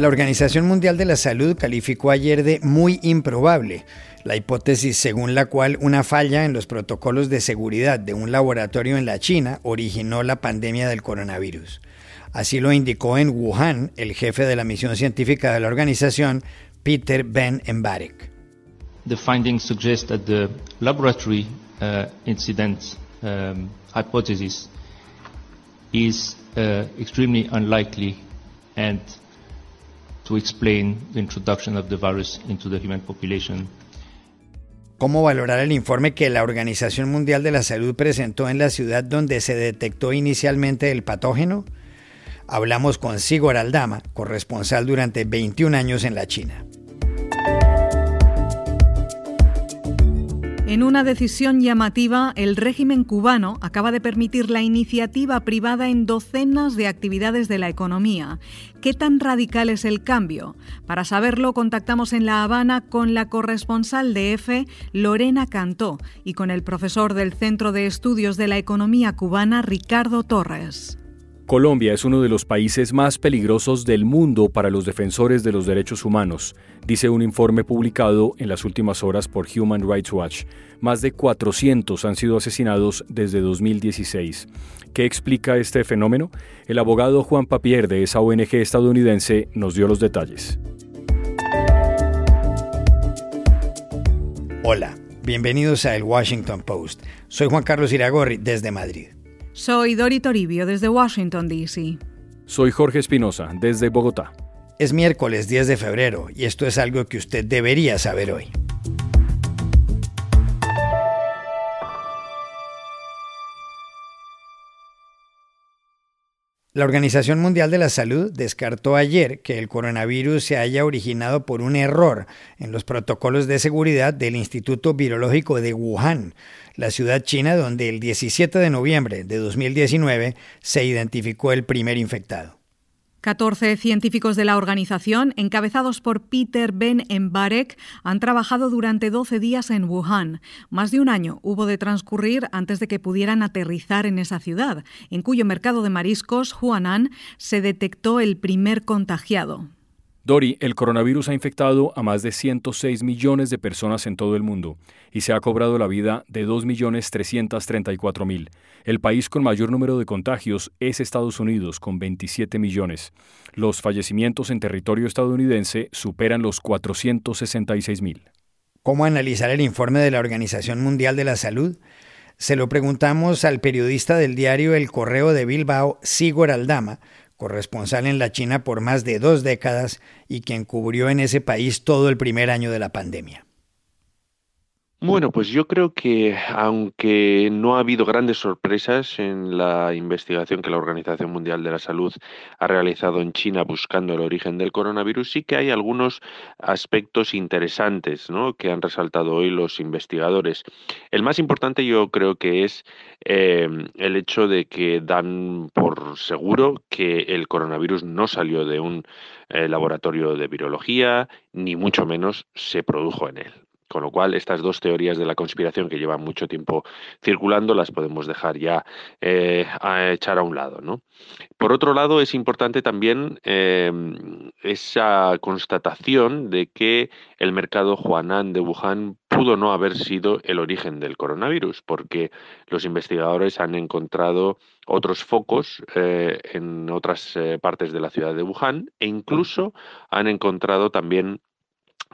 La Organización Mundial de la Salud calificó ayer de muy improbable la hipótesis según la cual una falla en los protocolos de seguridad de un laboratorio en la China originó la pandemia del coronavirus. Así lo indicó en Wuhan el jefe de la misión científica de la organización, Peter Ben Embarek. The findings suggest that the laboratory uh, incident um, hypothesis is uh, extremely unlikely and to explain the introduction of the virus into the human population. ¿Cómo valorar el informe que la Organización Mundial de la Salud presentó en la ciudad donde se detectó inicialmente el patógeno? Hablamos con Sigor Aldama, corresponsal durante 21 años en la China. En una decisión llamativa, el régimen cubano acaba de permitir la iniciativa privada en docenas de actividades de la economía. ¿Qué tan radical es el cambio? Para saberlo, contactamos en La Habana con la corresponsal de EFE, Lorena Cantó, y con el profesor del Centro de Estudios de la Economía Cubana, Ricardo Torres. Colombia es uno de los países más peligrosos del mundo para los defensores de los derechos humanos, dice un informe publicado en las últimas horas por Human Rights Watch. Más de 400 han sido asesinados desde 2016. ¿Qué explica este fenómeno? El abogado Juan Papier de esa ONG estadounidense nos dio los detalles. Hola, bienvenidos a El Washington Post. Soy Juan Carlos Iragorri desde Madrid. Soy Dori Toribio desde Washington, D.C. Soy Jorge Espinosa desde Bogotá. Es miércoles 10 de febrero y esto es algo que usted debería saber hoy. La Organización Mundial de la Salud descartó ayer que el coronavirus se haya originado por un error en los protocolos de seguridad del Instituto Virológico de Wuhan, la ciudad china donde el 17 de noviembre de 2019 se identificó el primer infectado. 14 científicos de la organización, encabezados por Peter Ben Embarek, han trabajado durante 12 días en Wuhan. Más de un año hubo de transcurrir antes de que pudieran aterrizar en esa ciudad, en cuyo mercado de mariscos, Huanan, se detectó el primer contagiado. Dori, el coronavirus ha infectado a más de 106 millones de personas en todo el mundo y se ha cobrado la vida de 2.334.000. El país con mayor número de contagios es Estados Unidos, con 27 millones. Los fallecimientos en territorio estadounidense superan los 466.000. ¿Cómo analizar el informe de la Organización Mundial de la Salud? Se lo preguntamos al periodista del diario El Correo de Bilbao, Sigor Aldama, corresponsal en la China por más de dos décadas y quien cubrió en ese país todo el primer año de la pandemia. Bueno, pues yo creo que aunque no ha habido grandes sorpresas en la investigación que la Organización Mundial de la Salud ha realizado en China buscando el origen del coronavirus, sí que hay algunos aspectos interesantes ¿no? que han resaltado hoy los investigadores. El más importante yo creo que es em, el hecho de que dan por seguro que el coronavirus no salió de un eh, laboratorio de virología, ni mucho menos se produjo en él. Con lo cual, estas dos teorías de la conspiración que llevan mucho tiempo circulando las podemos dejar ya eh, a echar a un lado. ¿no? Por otro lado, es importante también em, esa constatación de que el mercado Huanan de Wuhan pudo no haber sido el origen del coronavirus, porque los investigadores han encontrado otros focos eh, en otras eh, partes de la ciudad de Wuhan e incluso han encontrado también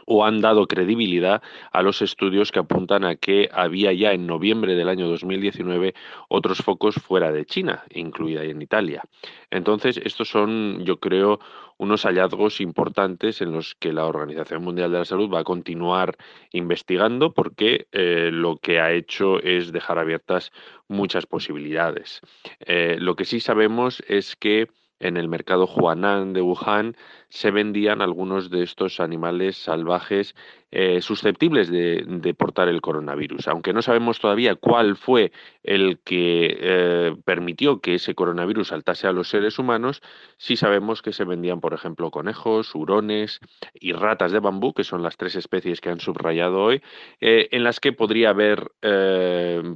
o han dado credibilidad a los estudios que apuntan a que había ya en noviembre del año 2019 otros focos fuera de China, incluida en Italia. Entonces, estos son, yo creo, unos hallazgos importantes en los que la Organización Mundial de la Salud va a continuar investigando porque eh, lo que ha hecho es dejar abiertas muchas posibilidades. Eh, lo que sí sabemos es que en el mercado Huanan de Wuhan se vendían algunos de estos animales salvajes eh, susceptibles de, portar el coronavirus. Aunque no sabemos todavía cuál fue el que eh, permitió que ese coronavirus saltase a los seres humanos, sí sabemos que se vendían, por ejemplo, conejos, hurones y ratas de bambú, que son las tres especies que han subrayado hoy, eh, en las que podría haber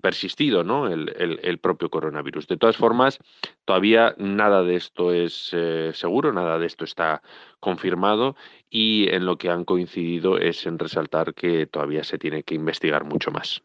persistido ¿no? el, el, propio coronavirus. De todas formas, todavía nada de esto es seguro, nada de esto está confirmado y en lo que han coincidido es en resaltar que todavía se tiene que investigar mucho más.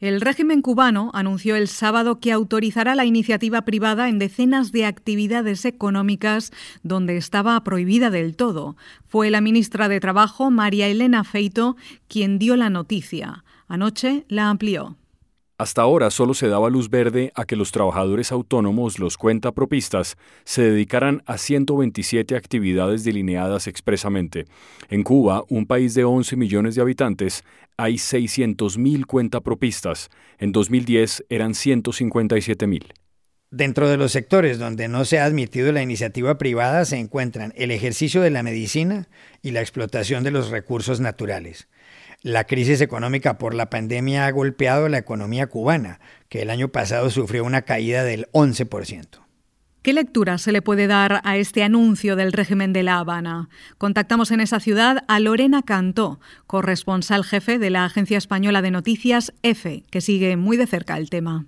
El régimen cubano anunció el sábado que autorizará la iniciativa privada en decenas de actividades económicas donde estaba prohibida del todo. Fue la ministra de Trabajo, María Elena Feito, quien dio la noticia. Anoche la amplió. Hasta ahora solo se daba luz verde a que los trabajadores autónomos, los cuentapropistas, se dedicaran a 127 actividades delineadas expresamente. En Cuba, un país de 11 millones de habitantes, hay 600.000 cuentapropistas. En 2010 eran 157.000. Dentro de los sectores donde no se ha admitido la iniciativa privada se encuentran el ejercicio de la medicina y la explotación de los recursos naturales. La crisis económica por la pandemia ha golpeado la economía cubana, que el año pasado sufrió una caída del 11%. ¿Qué lectura se le puede dar a este anuncio del régimen de La Habana? Contactamos en esa ciudad a Lorena Cantó, corresponsal jefe de la Agencia Española de Noticias EFE, que sigue muy de cerca el tema.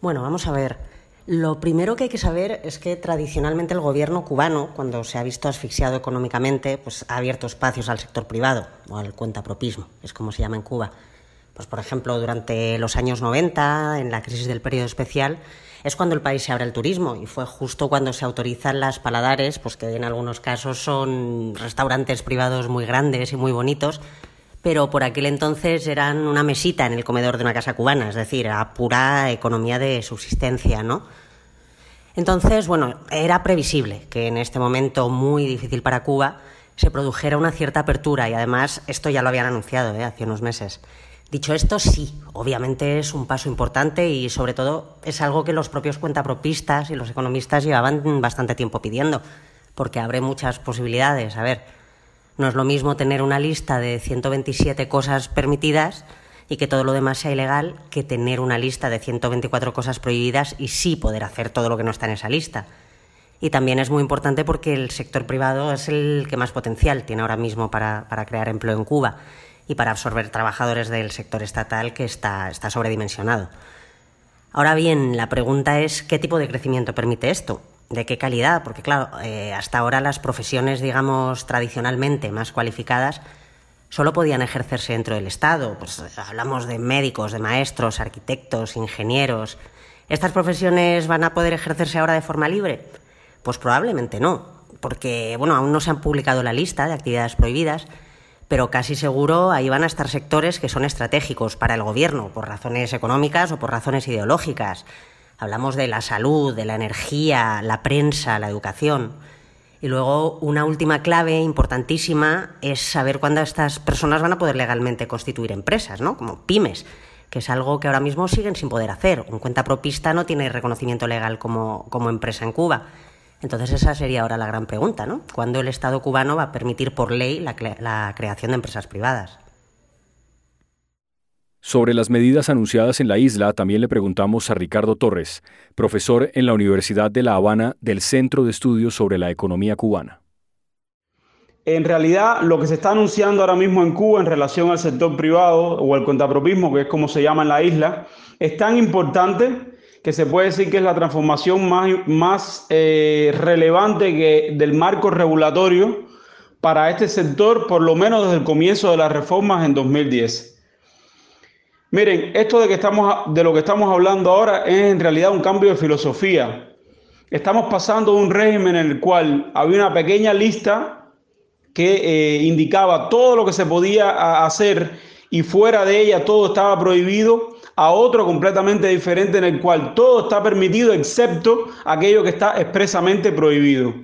Bueno, vamos a ver. Lo primero que hay que saber es que tradicionalmente el gobierno cubano, cuando se ha visto asfixiado económicamente, pues ha abierto espacios al sector privado o al cuentapropismo, es como se llama en Cuba. Pues por ejemplo, durante los años 90, en la crisis del periodo especial, es cuando el país se abre al turismo y fue justo cuando se autorizan las paladares, pues que en algunos casos son restaurantes privados muy grandes y muy bonitos, pero por aquel entonces eran una mesita en el comedor de una casa cubana, es decir, era pura economía de subsistencia, ¿no? Entonces, bueno, era previsible que en este momento muy difícil para Cuba se produjera una cierta apertura y además esto ya lo habían anunciado ¿eh? hace unos meses. Dicho esto, sí, obviamente es un paso importante y sobre todo es algo que los propios cuentapropistas y los economistas llevaban bastante tiempo pidiendo, porque abre muchas posibilidades. A ver, no es lo mismo tener una lista de 127 cosas permitidas y que todo lo demás sea ilegal que tener una lista de 124 cosas prohibidas y sí poder hacer todo lo que no está en esa lista. Y también es muy importante porque el sector privado es el que más potencial tiene ahora mismo para, crear empleo en Cuba y para absorber trabajadores del sector estatal que está, está sobredimensionado. Ahora bien, la pregunta es qué tipo de crecimiento permite esto de qué calidad, porque claro, eh, hasta ahora las profesiones, digamos, tradicionalmente más cualificadas solo podían ejercerse dentro del Estado. Pues hablamos de médicos, de maestros, arquitectos, ingenieros. ¿Estas profesiones van a poder ejercerse ahora de forma libre? Pues probablemente no, porque bueno, aún no se han publicado la lista de actividades prohibidas, pero casi seguro ahí van a estar sectores que son estratégicos para el gobierno, por razones económicas o por razones ideológicas. Hablamos de la salud, de la energía, la prensa, la educación. Y luego una última clave importantísima es saber cuándo estas personas van a poder legalmente constituir empresas, ¿no? Como pymes, que es algo que ahora mismo siguen sin poder hacer. Un cuenta propista no tiene reconocimiento legal como, como empresa en Cuba. Entonces esa sería ahora la gran pregunta, ¿no? ¿Cuándo el Estado cubano va a permitir por ley la, la creación de empresas privadas? Sobre las medidas anunciadas en la isla, también le preguntamos a Ricardo Torres, profesor en la Universidad de La Habana del Centro de Estudios sobre la Economía Cubana. En realidad, lo que se está anunciando ahora mismo en Cuba en relación al sector privado o al contrapropismo, que es como se llama en la isla, es tan importante que se puede decir que es la transformación más, eh, relevante del marco regulatorio para este sector, por lo menos desde el comienzo de las reformas en 2010. Miren, esto de, que estamos, de lo que estamos hablando ahora es en realidad un cambio de filosofía. Estamos pasando de un régimen en el cual había una pequeña lista que eh, indicaba todo lo que se podía hacer y fuera de ella todo estaba prohibido a otro completamente diferente en el cual todo está permitido excepto aquello que está expresamente prohibido.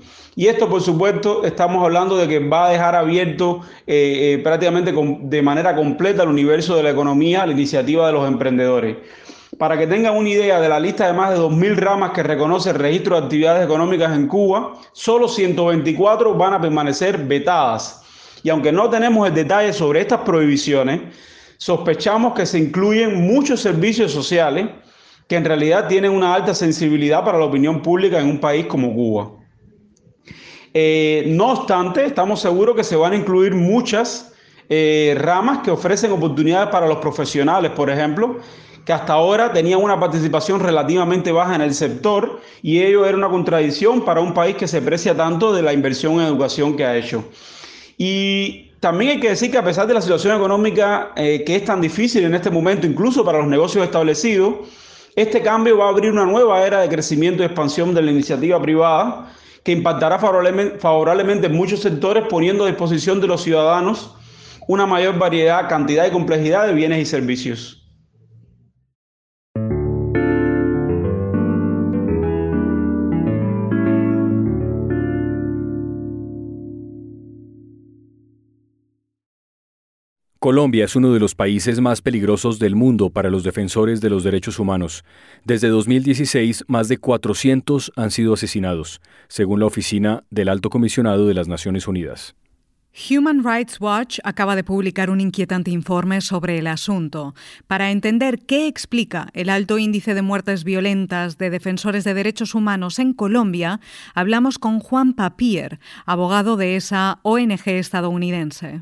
Y esto, por supuesto, estamos hablando de que va a dejar abierto eh, eh, prácticamente de manera completa el universo de la economía, la iniciativa de los emprendedores. Para que tengan una idea de la lista de más de 2.000 ramas que reconoce el registro de actividades económicas en Cuba, solo 124 van a permanecer vetadas. Y aunque no tenemos el detalle sobre estas prohibiciones, sospechamos que se incluyen muchos servicios sociales que en realidad tienen una alta sensibilidad para la opinión pública en un país como Cuba. Eh, no obstante, estamos seguros que se van a incluir muchas eh, ramas que ofrecen oportunidades para los profesionales, por ejemplo, que hasta ahora tenían una participación relativamente baja en el sector y ello era una contradicción para un país que se precia tanto de la inversión en educación que ha hecho. Y también hay que decir que a pesar de la situación económica eh, que es tan difícil en este momento, incluso para los negocios establecidos, este cambio va a abrir una nueva era de crecimiento y expansión de la iniciativa privada que impactará favorablemente en muchos sectores poniendo a disposición de los ciudadanos una mayor variedad, cantidad y complejidad de bienes y servicios. Colombia es uno de los países más peligrosos del mundo para los defensores de los derechos humanos. Desde 2016, más de 400 han sido asesinados, según la Oficina del Alto Comisionado de las Naciones Unidas. Human Rights Watch acaba de publicar un inquietante informe sobre el asunto. Para entender qué explica el alto índice de muertes violentas de defensores de derechos humanos en Colombia, hablamos con Juan Papier, abogado de esa ONG estadounidense.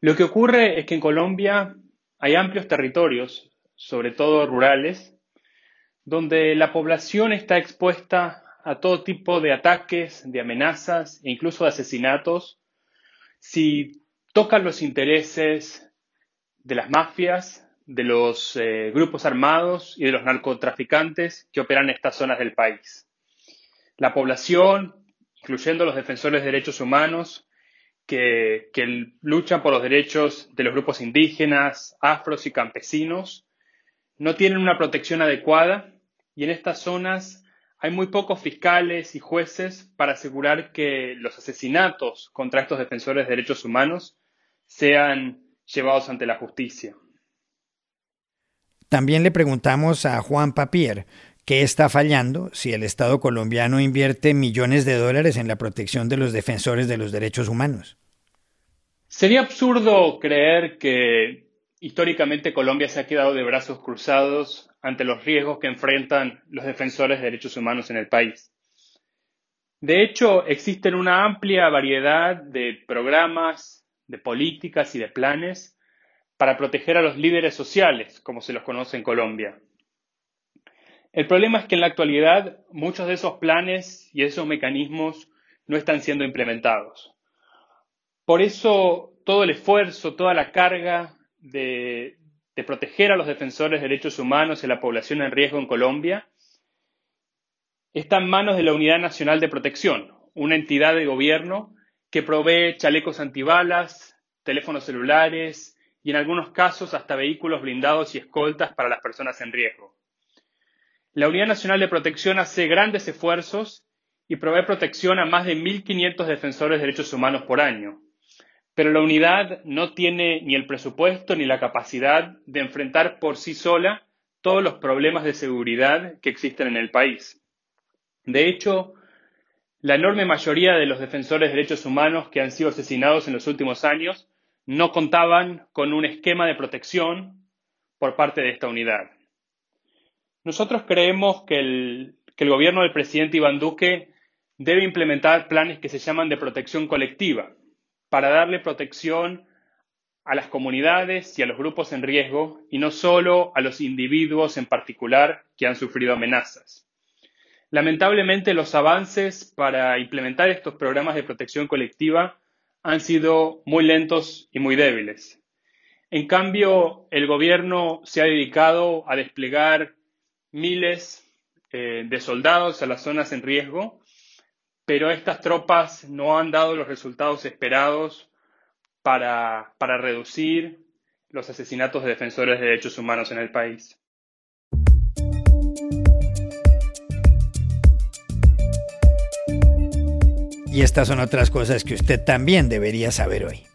Lo que ocurre es que en Colombia hay amplios territorios, sobre todo rurales, donde la población está expuesta a todo tipo de ataques, de amenazas e incluso de asesinatos si tocan los intereses de las mafias, de los eh, grupos armados y de los narcotraficantes que operan en estas zonas del país. La población, incluyendo los defensores de derechos humanos, que, luchan por los derechos de los grupos indígenas, afros y campesinos, no tienen una protección adecuada y en estas zonas hay muy pocos fiscales y jueces para asegurar que los asesinatos contra estos defensores de derechos humanos sean llevados ante la justicia. También le preguntamos a Juan Papier qué está fallando si el Estado colombiano invierte millones de dólares en la protección de los defensores de los derechos humanos. Sería absurdo creer que históricamente Colombia se ha quedado de brazos cruzados ante los riesgos que enfrentan los defensores de derechos humanos en el país. De hecho, existen una amplia variedad de programas, de políticas y de planes para proteger a los líderes sociales, como se los conoce en Colombia. El problema es que en la actualidad muchos de esos planes y esos mecanismos no están siendo implementados. Por eso todo el esfuerzo, toda la carga de, proteger a los defensores de derechos humanos y a la población en riesgo en Colombia está en manos de la Unidad Nacional de Protección, una entidad de gobierno que provee chalecos antibalas, teléfonos celulares y en algunos casos hasta vehículos blindados y escoltas para las personas en riesgo. La Unidad Nacional de Protección hace grandes esfuerzos y provee protección a más de 1.500 defensores de derechos humanos por año pero la unidad no tiene ni el presupuesto ni la capacidad de enfrentar por sí sola todos los problemas de seguridad que existen en el país. De hecho, la enorme mayoría de los defensores de derechos humanos que han sido asesinados en los últimos años no contaban con un esquema de protección por parte de esta unidad. Nosotros creemos que el, gobierno del presidente Iván Duque debe implementar planes que se llaman de protección colectiva, para darle protección a las comunidades y a los grupos en riesgo y no solo a los individuos en particular que han sufrido amenazas. Lamentablemente los avances para implementar estos programas de protección colectiva han sido muy lentos y muy débiles. En cambio, el gobierno se ha dedicado a desplegar miles eh, de soldados a las zonas en riesgo pero estas tropas no han dado los resultados esperados para, para reducir los asesinatos de defensores de derechos humanos en el país. Y estas son otras cosas que usted también debería saber hoy.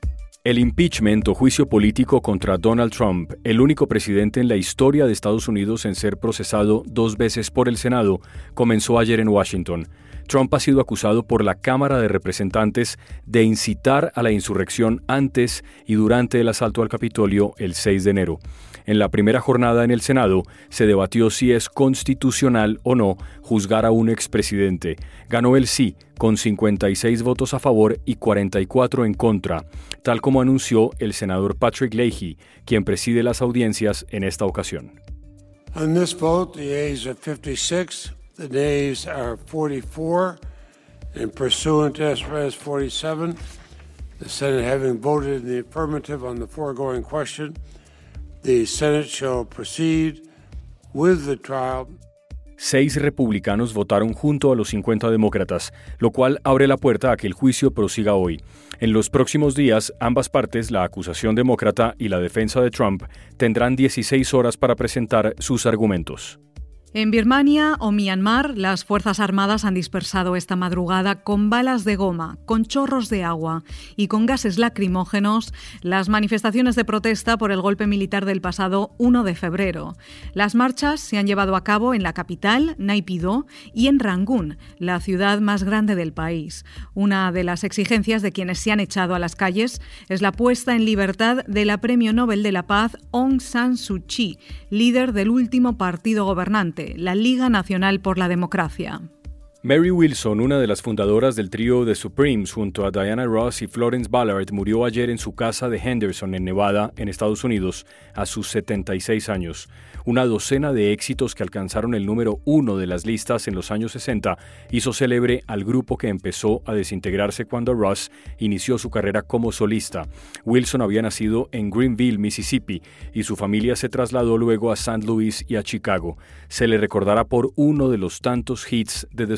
El impeachment o juicio político contra Donald Trump, el único presidente en la historia de Estados Unidos en ser procesado dos veces por el Senado, comenzó ayer en Washington. Trump ha sido acusado por la Cámara de Representantes de incitar a la insurrección antes y durante el asalto al Capitolio el 6 de enero. En la primera jornada en el Senado se debatió si es constitucional o no juzgar a un expresidente. Ganó el sí con 56 votos a favor y 44 en contra, tal como anunció el senador Patrick Leahy, quien preside las audiencias en esta ocasión. On this vote, the ayes are 56, the nays are 44, and pursuant to SRS 47, the Senate having voted in the affirmative on the foregoing question, the Senate shall proceed with the trial. Seis republicanos votaron junto a los 50 demócratas, lo cual abre la puerta a que el juicio prosiga hoy. En los próximos días, ambas partes, la acusación demócrata y la defensa de Trump, tendrán 16 horas para presentar sus argumentos. En Birmania o Myanmar, las Fuerzas Armadas han dispersado esta madrugada con balas de goma, con chorros de agua y con gases lacrimógenos las manifestaciones de protesta por el golpe militar del pasado 1 de febrero. Las marchas se han llevado a cabo en la capital, Naypyidaw, y en Rangún, la ciudad más grande del país. Una de las exigencias de quienes se han echado a las calles es la puesta en libertad de la Premio Nobel de la Paz Aung San Suu Kyi, líder del último partido gobernante la Liga Nacional por la Democracia. Mary Wilson, una de las fundadoras del trío The Supremes junto a Diana Ross y Florence Ballard, murió ayer en su casa de Henderson, en Nevada, en Estados Unidos, a sus 76 años. Una docena de éxitos que alcanzaron el número uno de las listas en los años 60 hizo célebre al grupo que empezó a desintegrarse cuando Ross inició su carrera como solista. Wilson había nacido en Greenville, Mississippi, y su familia se trasladó luego a St. Louis y a Chicago. Se le recordará por uno de los tantos hits de The